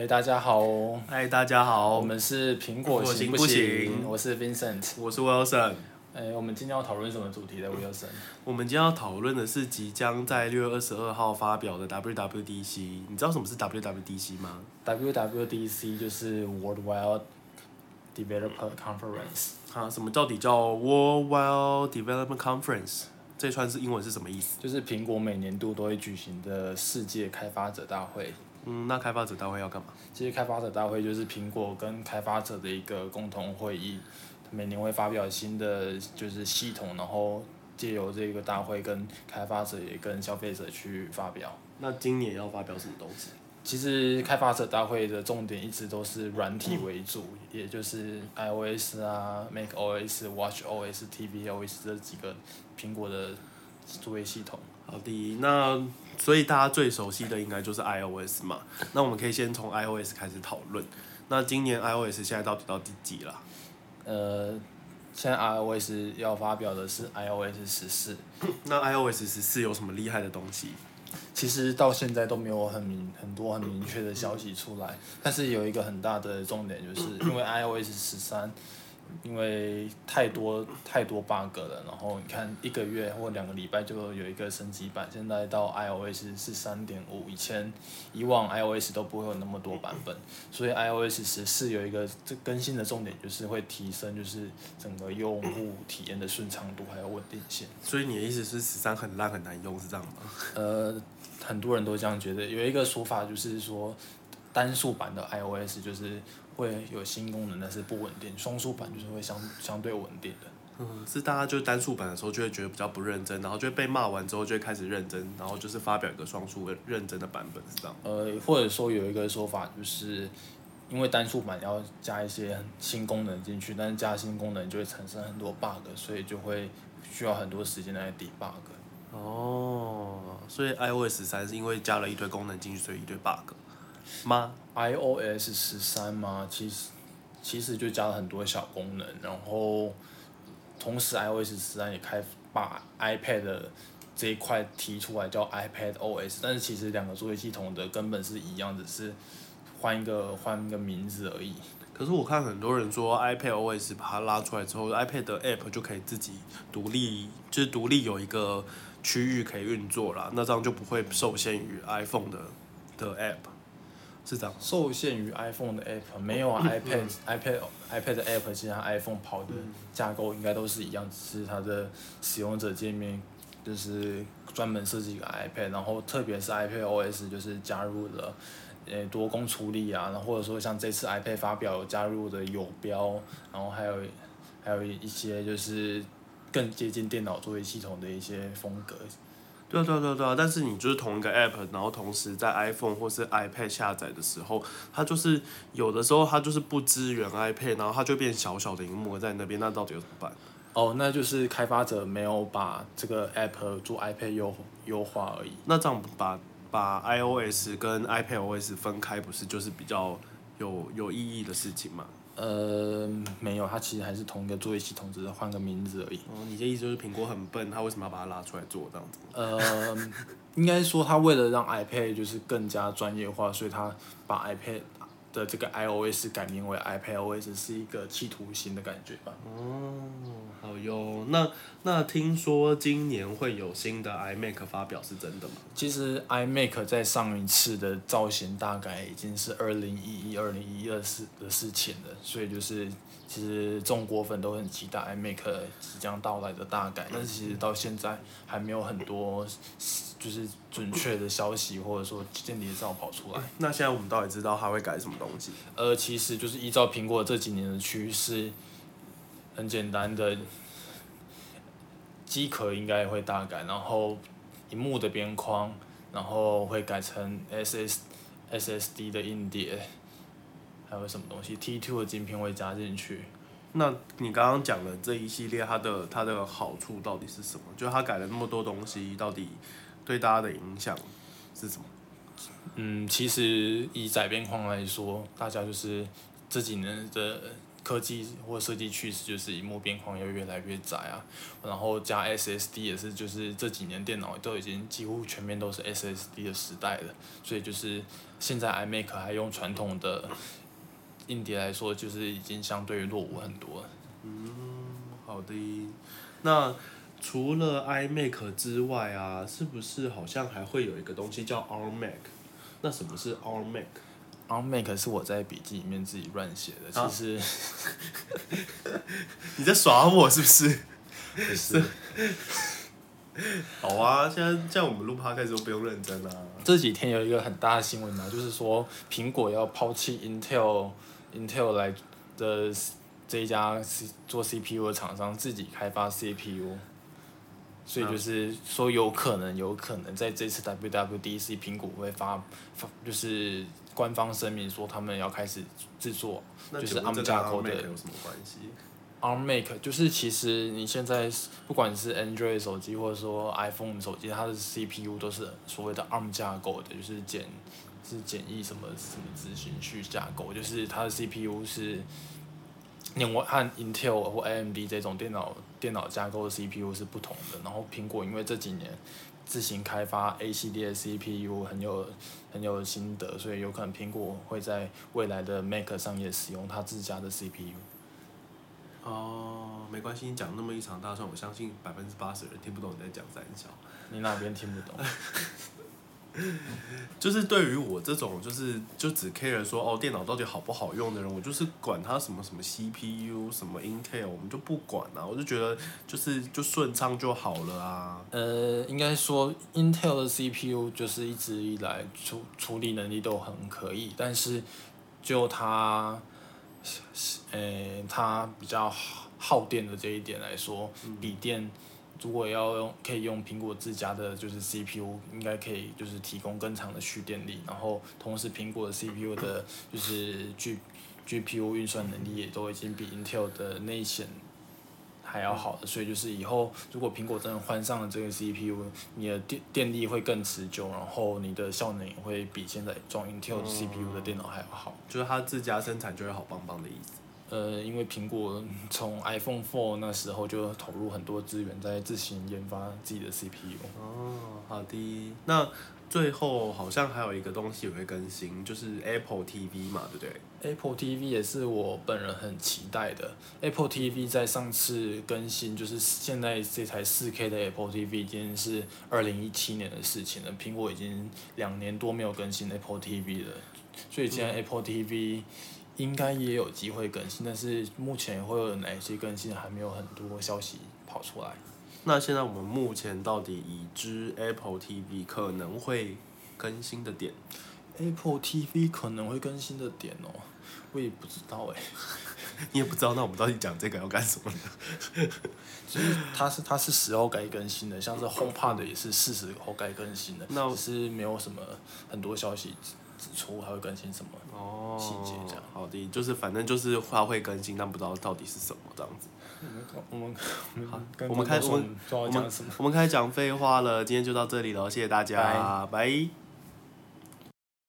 哎，大家好，嗨，大家好，我们是苹果行不不行？我是 Vincent。我是 Wilson。哎，我们今天要讨论什么主题呢？Wilson，我们今天要讨论的是即将在六月二十二号发表的 WWDC。你知道什么是 WWDC 吗？WWDC 就是 Worldwide Developer Conference。啊，什么到底叫 Worldwide Development Conference？这串是英文是什么意思？就是苹果每年度都会举行的世界开发者大会。嗯，那开发者大会要干嘛？其实开发者大会就是苹果跟开发者的一个共同会议，每年会发表新的就是系统，然后借由这个大会跟开发者也跟消费者去发表。那今年要发表什么东西？其实开发者大会的重点一直都是软体为主，也就是 iOS 啊、macOS、watchOS、tvOS 这几个苹果的作业系统。好的，那所以大家最熟悉的应该就是 iOS 嘛。那我们可以先从 iOS 开始讨论。那今年 iOS 现在到底到第几了？呃，现在 iOS 要发表的是 iOS 十四。那 iOS 十四有什么厉害的东西？其实到现在都没有很明很多很明确的消息出来。但是有一个很大的重点，就是因为 iOS 十三。因为太多太多 bug 了，然后你看一个月或两个礼拜就有一个升级版，现在到 iOS 是三点五，以前以往 iOS 都不会有那么多版本，所以 iOS 十四有一个这更新的重点就是会提升就是整个用户体验的顺畅度还有稳定性。所以你的意思是十三很烂很难用是这样吗？呃，很多人都这样觉得，有一个说法就是说单数版的 iOS 就是。会有新功能，但是不稳定。双数版就是会相相对稳定的。嗯，是大家就是单数版的时候就会觉得比较不认真，然后就会被骂完之后就会开始认真，然后就是发表一个双数认真的版本，是这样。呃，或者说有一个说法就是，因为单数版要加一些新功能进去，但是加新功能就会产生很多 bug，所以就会需要很多时间来 debug。哦，所以 iOS 三是因为加了一堆功能进去，所以一堆 bug。吗？iOS 十三吗？其实其实就加了很多小功能，然后同时 iOS 十三也开把 iPad 的这一块提出来叫 iPad OS，但是其实两个作业系统的根本是一样，只是换一个换一个名字而已。可是我看很多人说 iPad OS 把它拉出来之后，iPad 的 App 就可以自己独立，就是独立有一个区域可以运作了，那这样就不会受限于 iPhone 的的 App。是这样，受限于 iPhone 的 App，没有 iPad iPad iPad 的 App，其实 iPhone 跑的架构应该都是一样，只是它的使用者界面就是专门设计一个 iPad，然后特别是 iPad OS 就是加入了呃多功处理啊，然后或者说像这次 iPad 发表加入的有标，然后还有还有一些就是更接近电脑作业系统的一些风格。对啊对啊对啊对啊！但是你就是同一个 app，然后同时在 iPhone 或是 iPad 下载的时候，它就是有的时候它就是不支援 iPad，然后它就变小小的荧幕在那边，那到底要怎么办？哦，那就是开发者没有把这个 app 做 iPad 优优化而已。那这样把把 iOS 跟 iPadOS 分开，不是就是比较有有意义的事情吗？呃，没有，它其实还是同一个作业系统，只是换个名字而已。哦，你的意思就是苹果很笨，它为什么要把它拉出来做这样子？呃，应该说它为了让 iPad 就是更加专业化，所以它把 iPad 的这个 iOS 改名为 iPadOS，是一个企图心的感觉吧。哦，好哟，那那听说今年会有新的 iMac 发表，是真的吗？其实 iMac 在上一次的造型大概已经是二零一一、二零一二四的事情了，所以就是其实中国粉都很期待 iMac 即将到来的大改，但是其实到现在还没有很多就是准确的消息或者说间谍照跑出来。那现在我们到底知道它会改什么东西？呃，其实就是依照苹果这几年的趋势，很简单的。机壳应该会大改，然后荧幕的边框，然后会改成 S S S S D 的硬碟，还有什么东西 T two 的晶片会加进去。那你刚刚讲的这一系列，它的它的好处到底是什么？就它改了那么多东西，到底对大家的影响是什么？嗯，其实以窄边框来说，大家就是这几年的。科技或设计趋势就是荧幕边框要越来越窄啊，然后加 SSD 也是就是这几年电脑都已经几乎全面都是 SSD 的时代了，所以就是现在 iMac 还用传统的硬碟来说，就是已经相对于落伍很多了。好的，那除了 iMac 之外啊，是不是好像还会有一个东西叫 Mac？那什么是 Mac 是我在笔记里面自己乱写的，啊其实 你在耍我是不是？不是。好啊，现在在我们录 podcast 都不用认真啊。这几天有一个很大的新闻嘛，就是说苹果要抛弃 Intel Intel 来的这一家 C 做 CPU 的厂商，自己开发 CPU。所以就是说，有可能，有可能在这次 WWDC，苹果会发发，就是官方声明说他们要开始制作就是 ARM 架构的有什么关系？ARM Make，就是其实你现在不管是 Android 手机或者说 iPhone 手机，它的 CPU 都是所谓的 ARM 架构的，就是简是简易什么什么执行去架构，就是它的 CPU 是另外和 Intel 或 AMD 这种电脑电脑架构的 CPU 是不同的。然后苹果因为这几年自行开发 A 系列 CPU 很有很有心得，所以有可能苹果会在未来的 Mac 上也使用它自家的 CPU。哦，没关系，你讲那么一场大串，我相信百分之八十的人听不懂你在讲三小。你哪边听不懂？就是对于我这种就是就只 care 说哦电脑到底好不好用的人，我就是管它什么什么 CPU 什么 Intel，我们就不管啊，我就觉得就是就顺畅就好了啊。呃，应该说 Intel 的 CPU 就是一直以来处处理能力都很可以，但是就它，呃，它比较耗耗电的这一点来说，笔电如果要用可以用苹果自家的就是 CPU，应该可以就是提供更长的蓄电力，然后同时苹果的 CPU 的就是 G GPU 运算能力也都已经比 Intel 的内显还要好，所以就是以后如果苹果真的换上了这个 CPU，你的电电力会更持久，然后你的效能也会比现在装 Intel CPU 的电脑还要好。就是它自家生产就会好棒棒的意思。呃，因为苹果从 iPhone Four 那时候就投入很多资源在自行研发自己的 CPU。哦，好的。那最后好像还有一个东西也会更新，就是 Apple TV 嘛，对不对？Apple TV 也是我本人很期待的。Apple TV 在上次更新，就是现在这台 4K 的 Apple TV 已经是二零一七年的事情了。苹果已经两年多没有更新 Apple TV 了，所以现在 Apple TV 应该也有机会更新，但是目前会有哪些更新还没有很多消息跑出来。那现在我们目前到底已知 Apple TV 可能会更新的点？Apple TV 可能会更新的点哦，我也不知道哎。你也不知道，那我们到底讲这个要干什么呢？其实它是它是时候该更新的，像是 HomePod 也是是时候该更新的，那只是没有什么很多消息指指出还会更新什么。哦细节这样好的，就是反正就是它会更新，但不知道到底是什么这样子。我们我们跟我们开始我们。我们开始讲废话了，今天就到这里了，谢谢大家，拜